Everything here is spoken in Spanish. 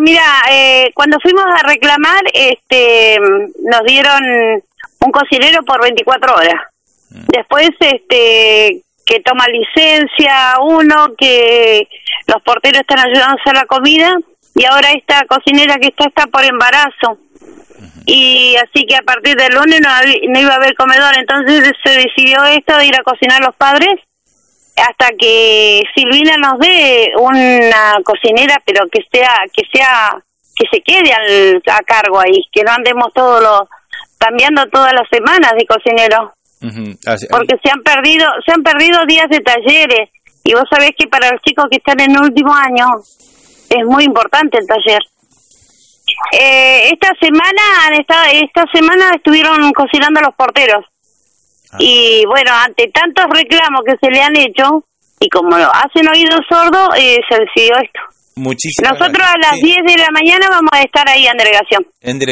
mira, eh, cuando fuimos a reclamar, este, nos dieron un cocinero por 24 horas. Mm. Después, este, que toma licencia uno, que los porteros están ayudando a hacer la comida, y ahora esta cocinera que está está por embarazo. Y así que a partir del lunes no, no iba a haber comedor, entonces se decidió esto de ir a cocinar los padres hasta que Silvina nos dé una cocinera, pero que sea, que sea, que se quede al, a cargo ahí, que no andemos todos los, cambiando todas las semanas de cocinero, porque se han perdido, se han perdido días de talleres, y vos sabés que para los chicos que están en el último año, es muy importante el taller. Eh, esta semana han estado, esta semana estuvieron cocinando los porteros. Y bueno, ante tantos reclamos que se le han hecho, y como lo hacen oído sordo, eh, se decidió esto. Muchísimas Nosotros gracias. a las Sí, 10 de la mañana vamos a estar ahí en delegación. en delegación.